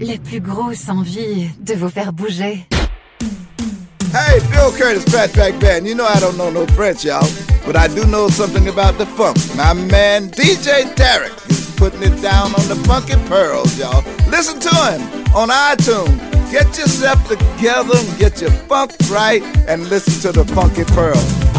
la plus grosse envie de vous faire bouger. Hey, Bill Curtis, Fatback Band. You know I don't know no French, y'all, but I do know something about the funk. My man DJ Tarek is putting it down on the funky pearls, y'all. Listen to him on iTunes. Get yourself together and get your funk right and listen to the funky pearls.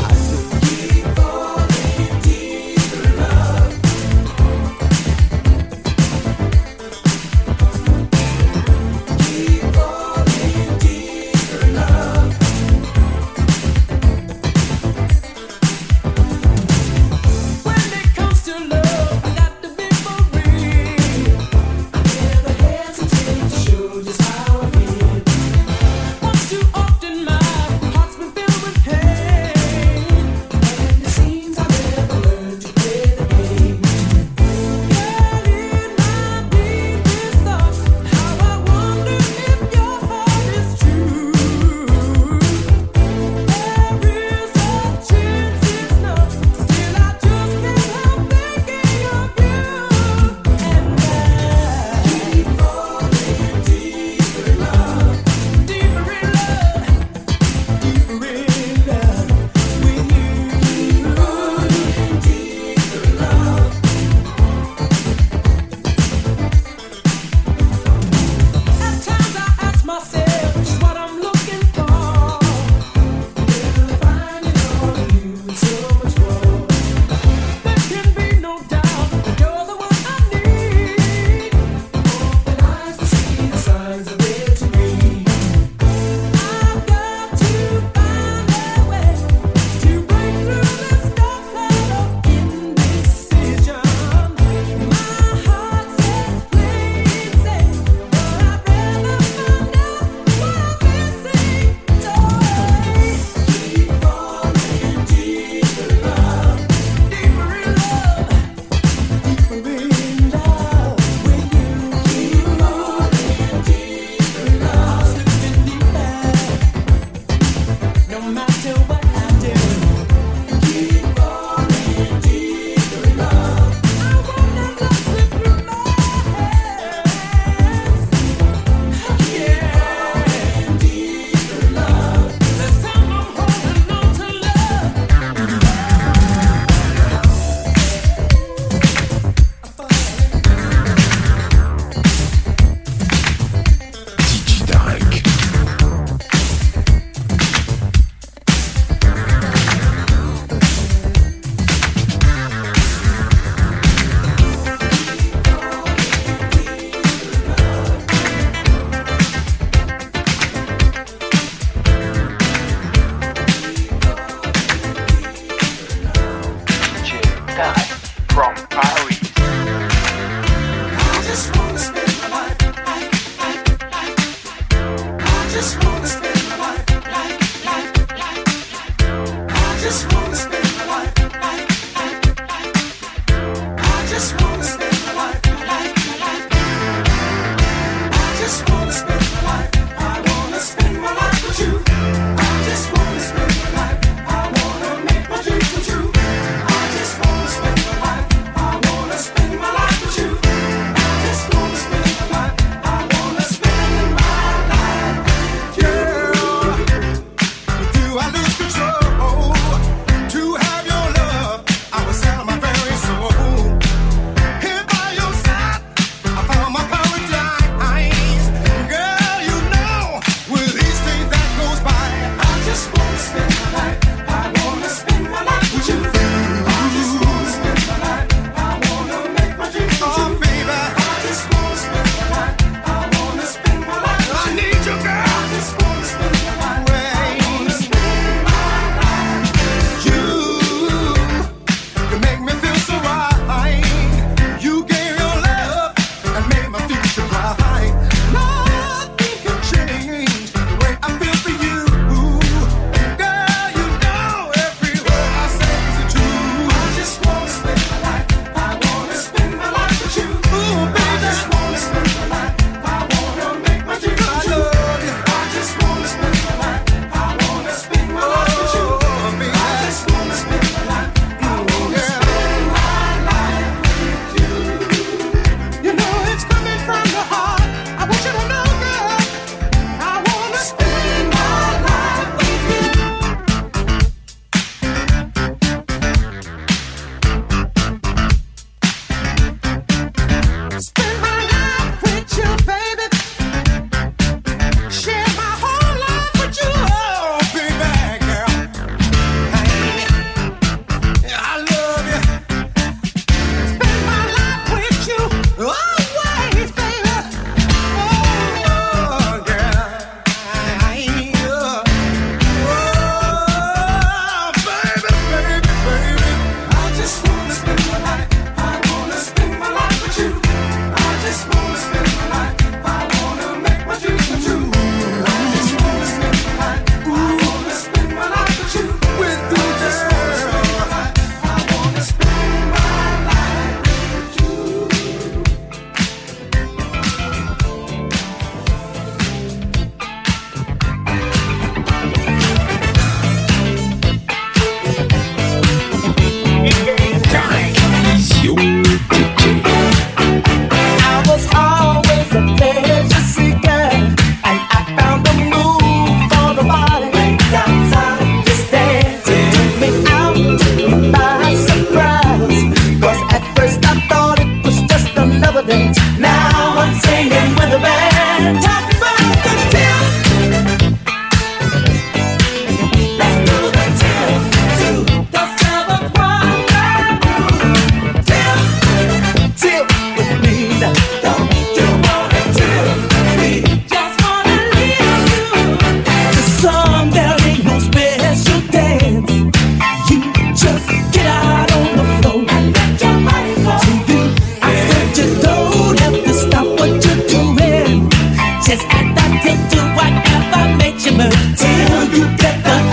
Just act up to do whatever makes you move. Till you get the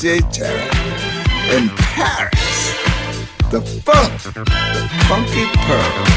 DJ in Paris. The funk, the funky pearls.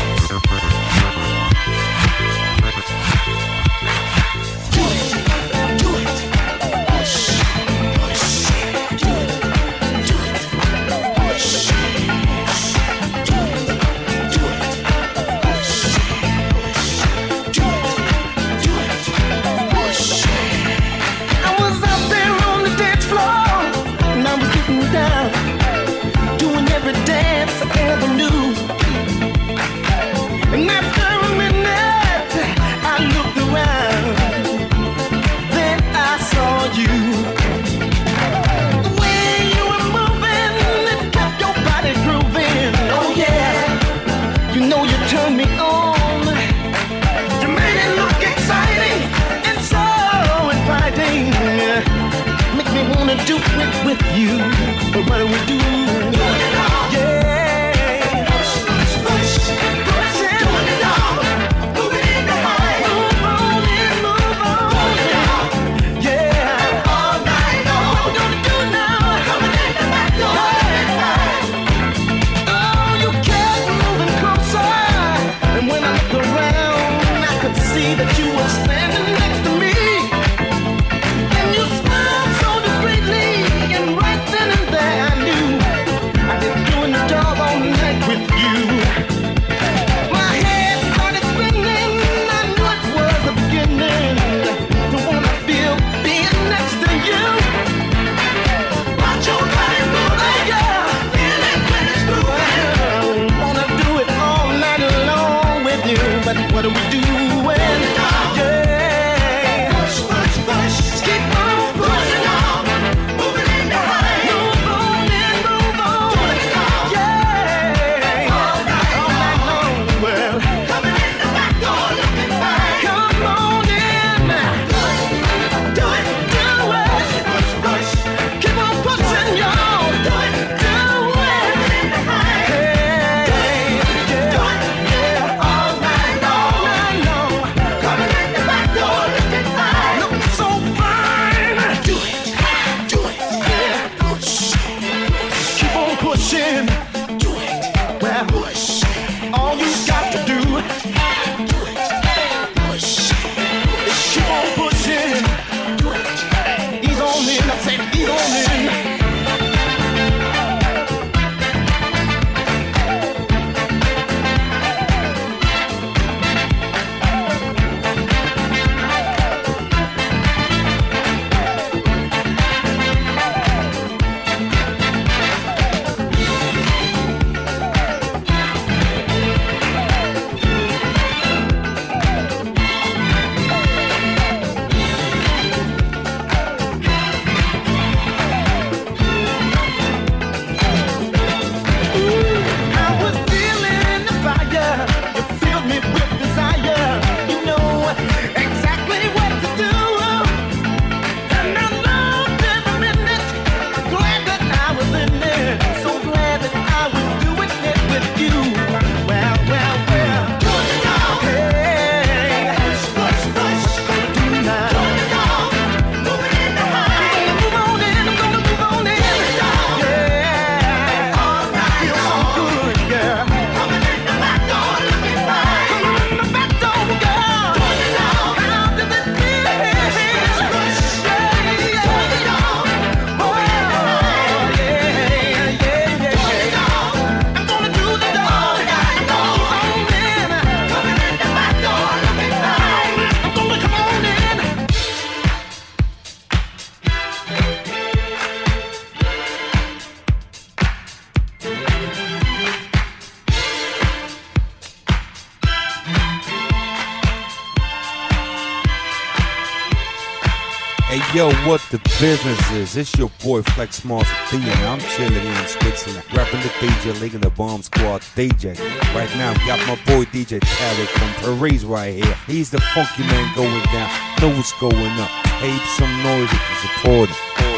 businesses. It's your boy Flex Mars P, and I'm chilling in Switzerland, rapping the DJ League and the Bomb Squad DJ. Right now, got my boy DJ Tarek from Paris right here. He's the funky man going down, know what's going up. Ape some noise if you support him.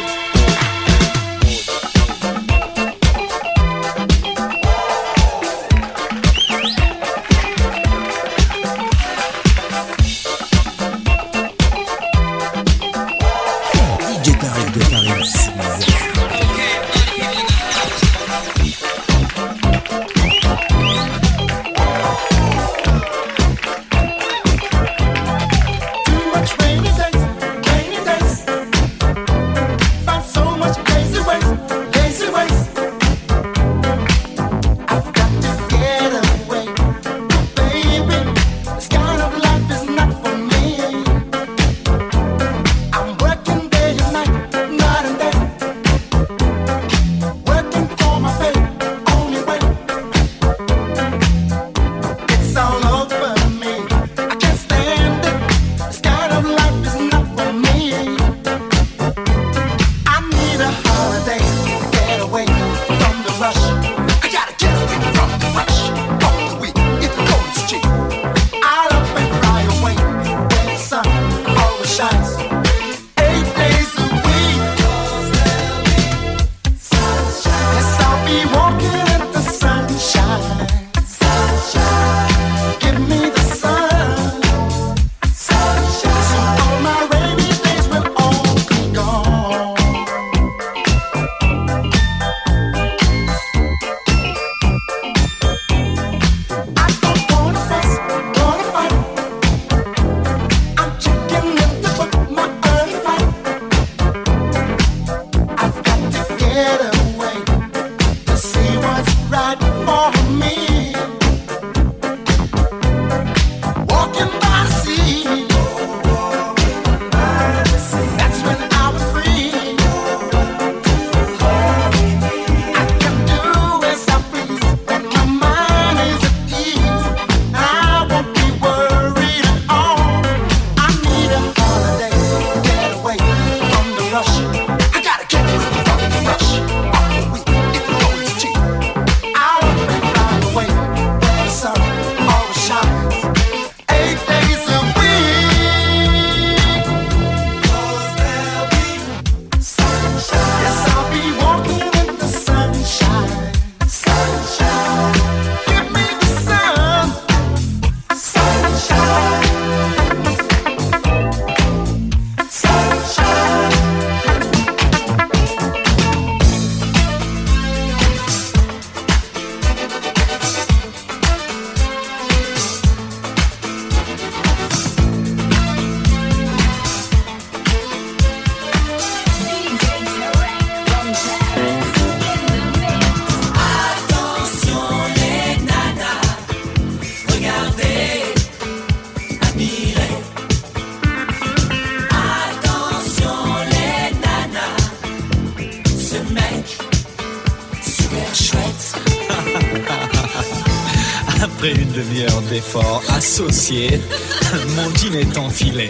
Mon jean est enfilé.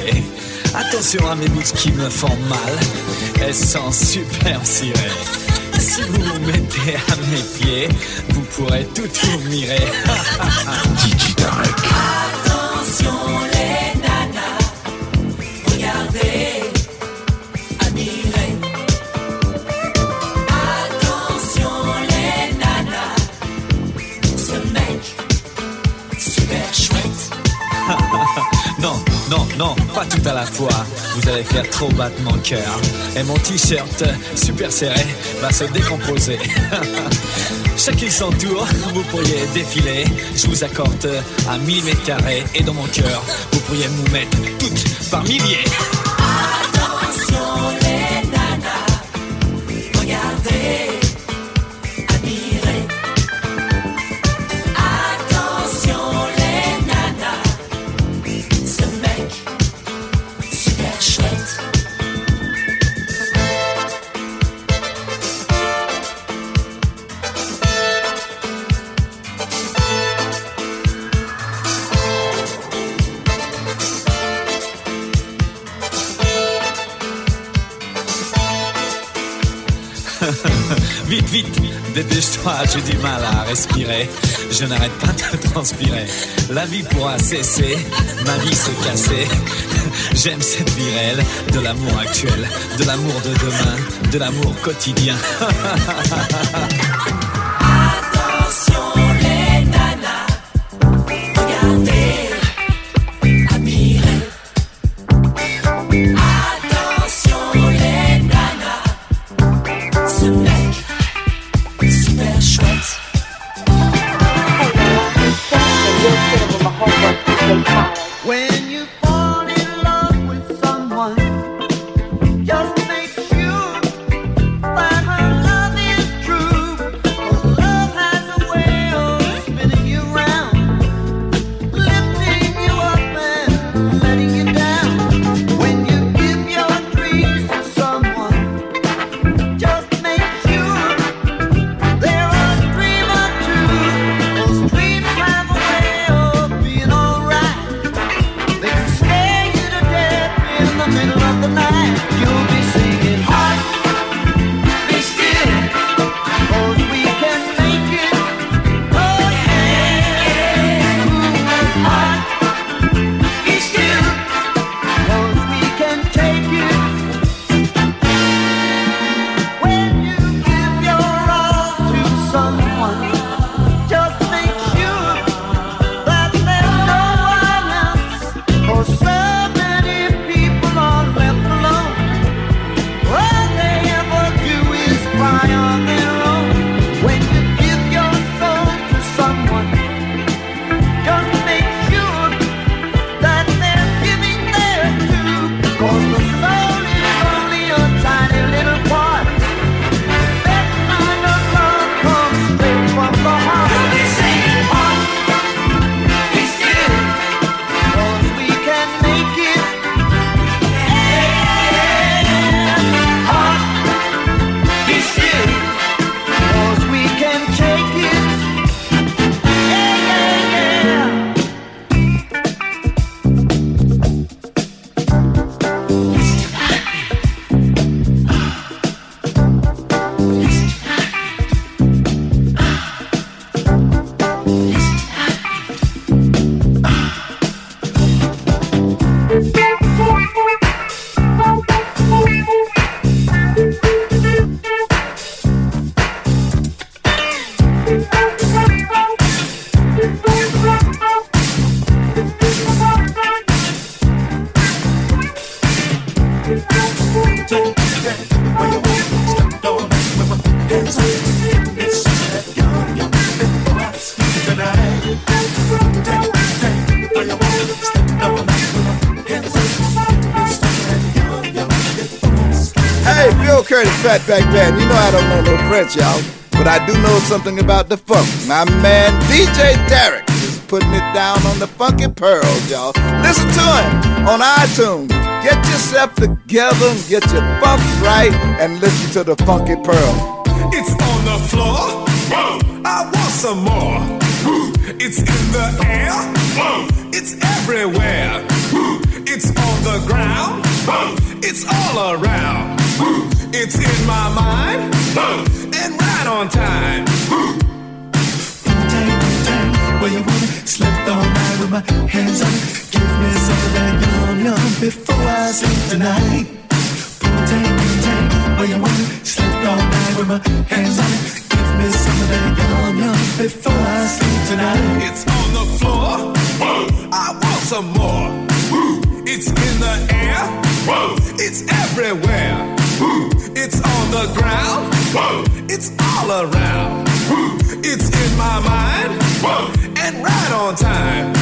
Attention à mes boots qui me font mal. Elles sont super cirées. Si vous vous mettez à mes pieds, vous pourrez tout admirer. Titi Attention les tout à la fois. Vous allez faire trop battre mon cœur. Et mon t-shirt super serré va se décomposer. Chacun son tour, vous pourriez défiler. Je vous accorde à 1000 mètres carrés. Et dans mon cœur, vous pourriez vous mettre toutes par milliers. Vite, vite, dépêche-toi, j'ai du mal à respirer. Je n'arrête pas de transpirer. La vie pourra cesser, ma vie se casser. J'aime cette vie réelle, de l'amour actuel, de l'amour de demain, de l'amour quotidien. Curtis, Fatback Band. You know I don't know no French, y'all. But I do know something about the funk. My man DJ Tarek is putting it down on the funky pearls, y'all. Listen to him on iTunes. Get yourself together and get your funk right and listen to the funky pearl. It's on the floor. I want some more. It's in the air. It's everywhere. It's on the ground. It's all around. It's in my mind. And right on time. Where you wanna slip all night with my hands on it. Give me some of that yum yum before I sleep tonight. Tang tang, where you wanna slip all night with my hands on it. Give me some of that yum yum before I sleep tonight. It's on the floor. I want some more. It's in the air. It's everywhere. It's the ground. It's all around. It's in my mind. And right on time.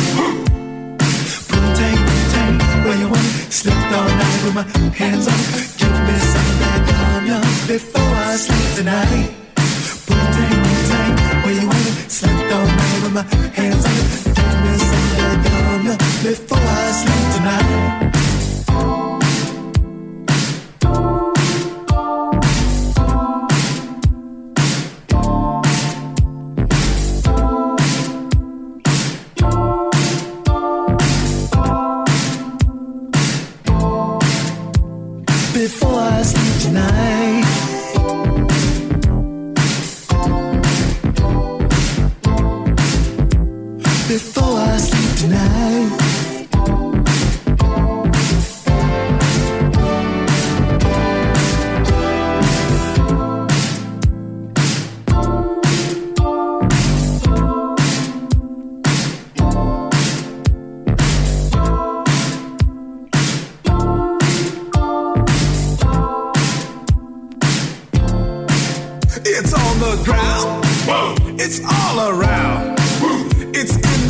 Tang tang, where you wanna slip all night with my hands on. Give me some of that yum yum before I sleep tonight. Tang tang, where you wanna slip all night with my hands on. Give me some of that yum yum before I sleep tonight.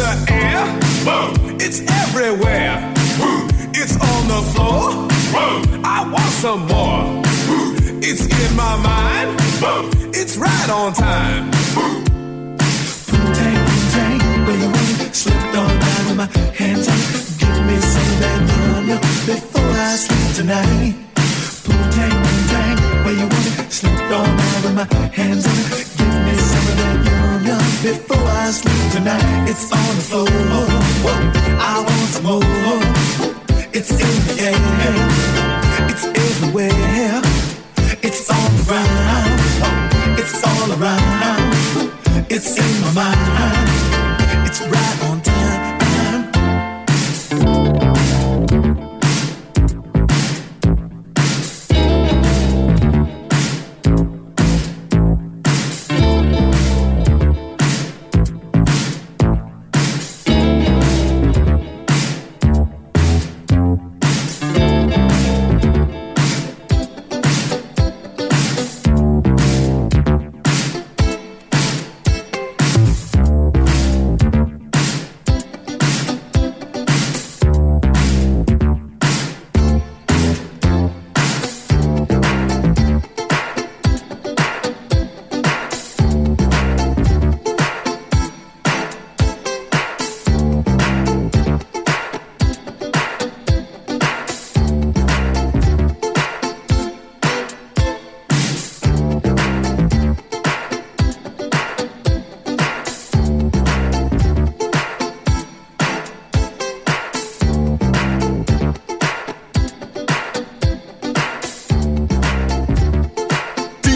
The air. It's everywhere. It's on the floor. I want some more. It's in my mind. It's right on time. Poontang, poontang, where you want it? Slipped on down with my hands it. Give me some that yum before I sleep tonight. Poontang, poontang, where you want it? Slipped on down with my hands on. Give me some of that before I sleep tonight. It's on the floor. I want some more. It's in the air. It's everywhere. It's all around. It's all around. It's in my mind. It's right on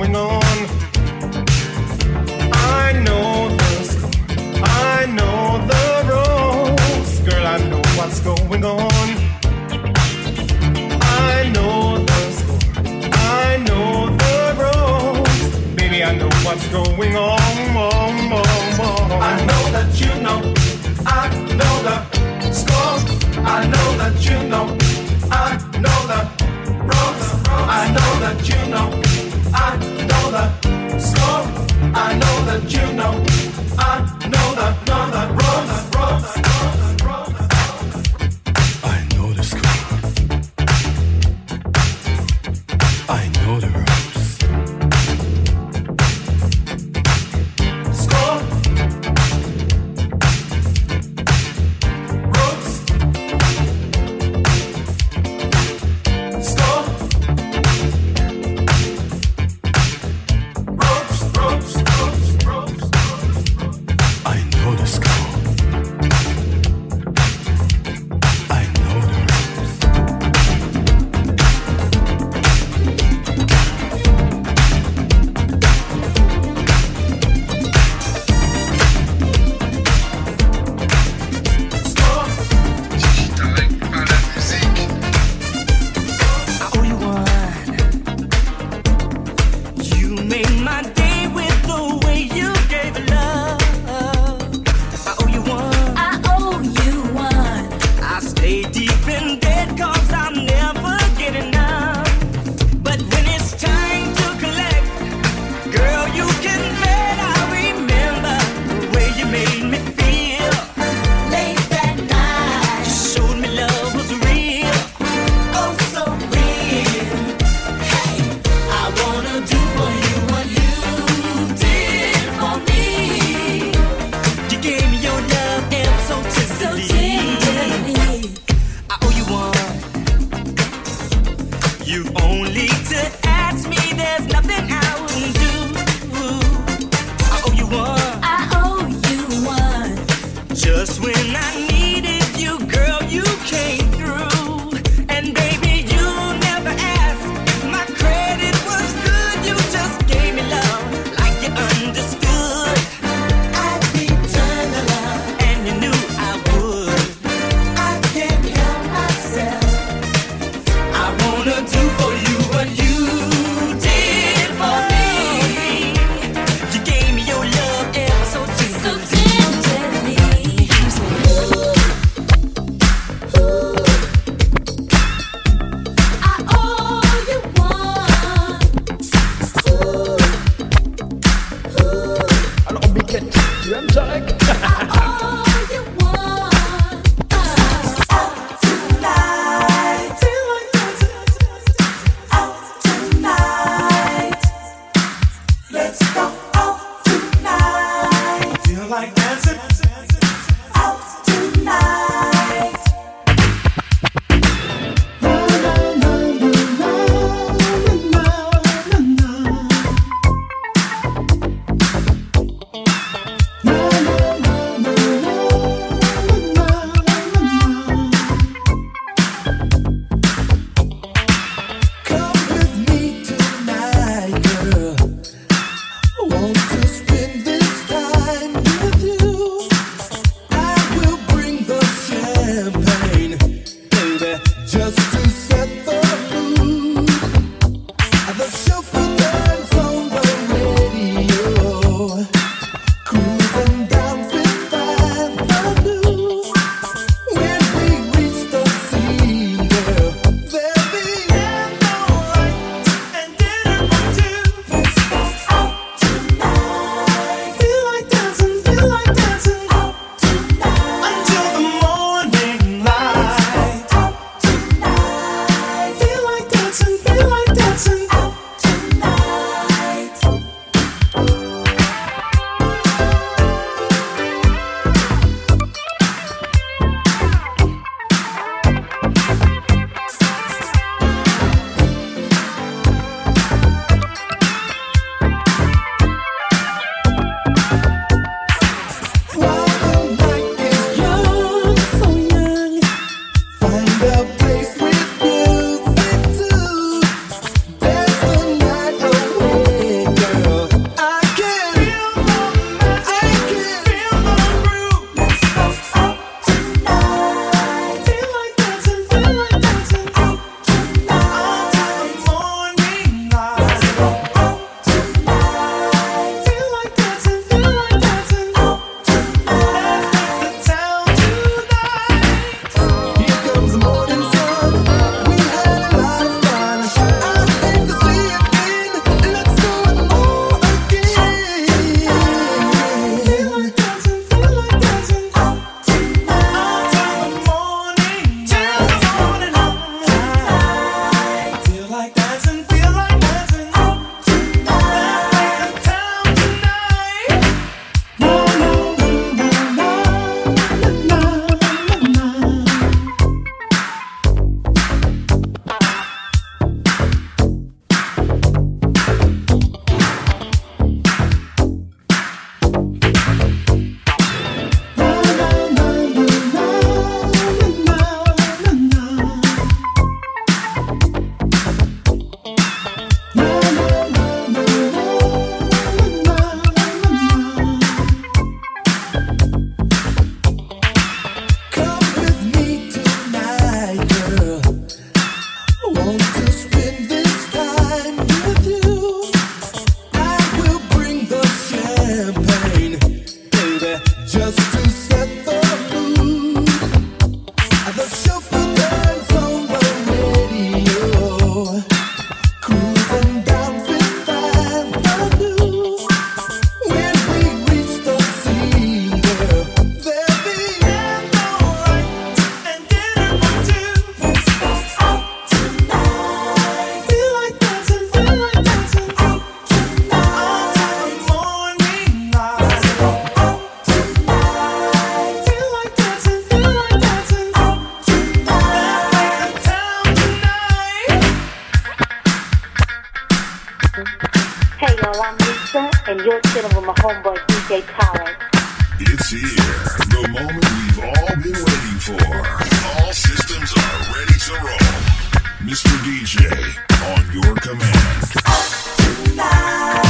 going on. I know the score, I know the rules. Girl, I know what's going on. I know the score, I know the rules. Baby, I know what's going on. on, on, on. I know that you know, I know the score, I know that you know, I know the rules. I know that you know. I know the story. I know that you know. I know the DJ, on your command. You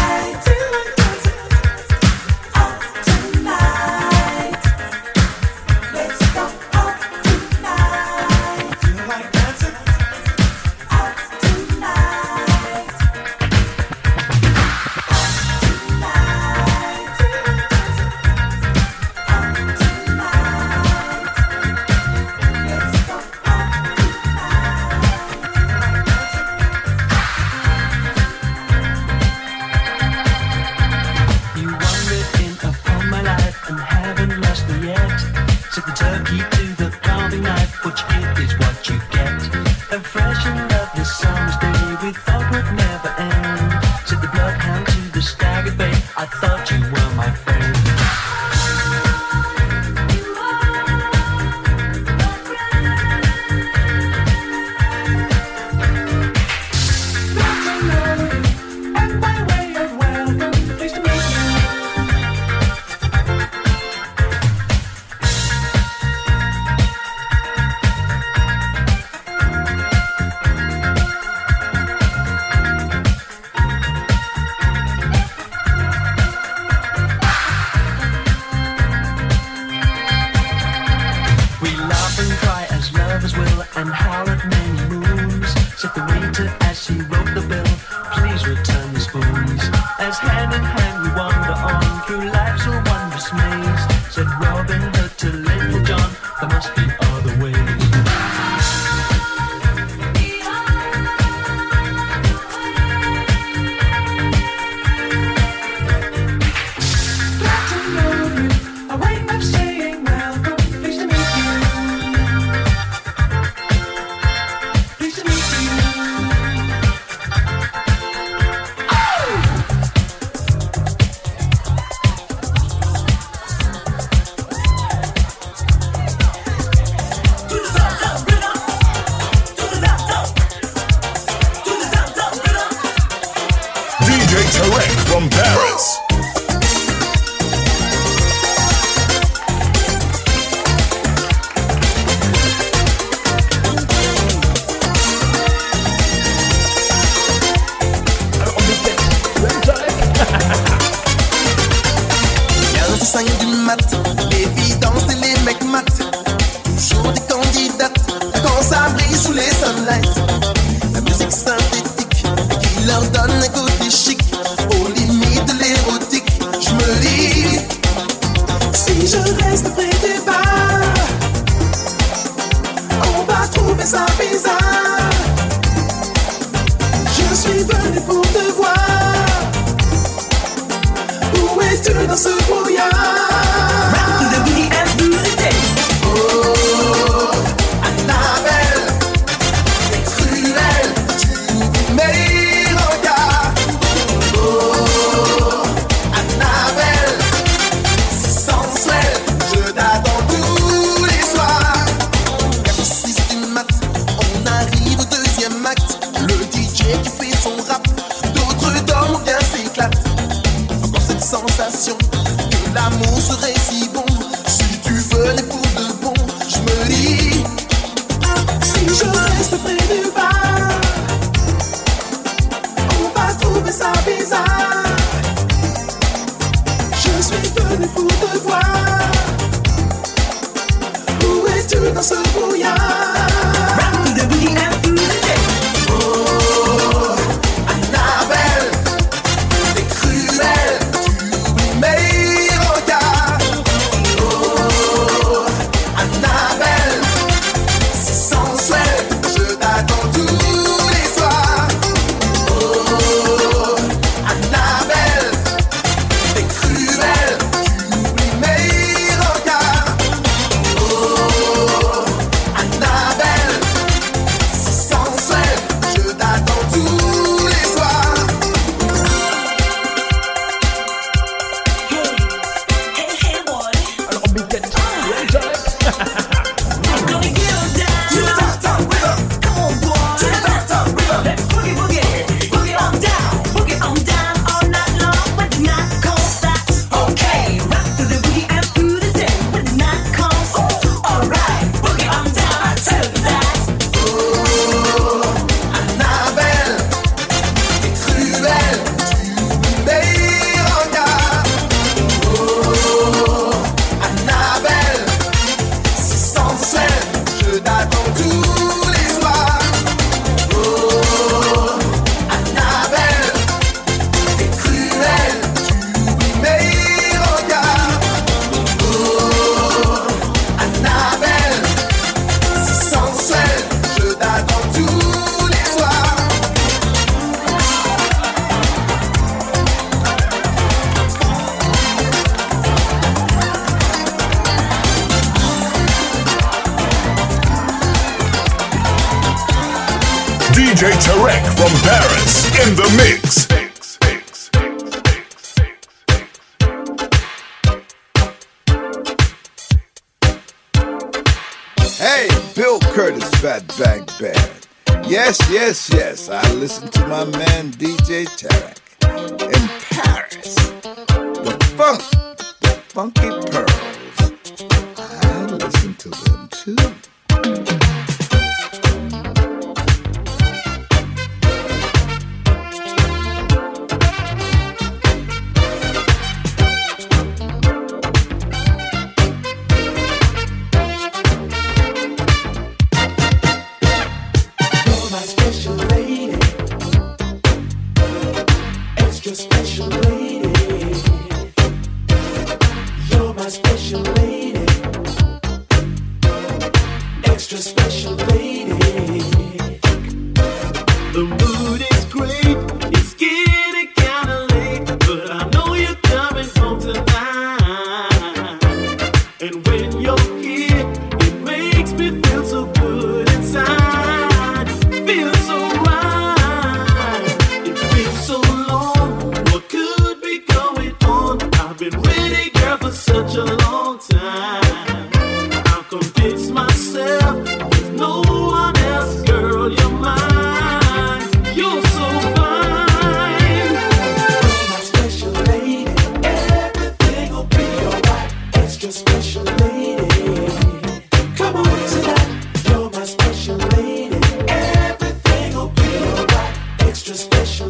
où es-tu dans ce brouillard DJ Tarek from Paris in the mix. Hey, Bill Curtis, Fat Bang Band. Yes, yes, yes, I listen to my man DJ Tarek in Paris. The funk, the funky pearls. I listen to them too. extra special.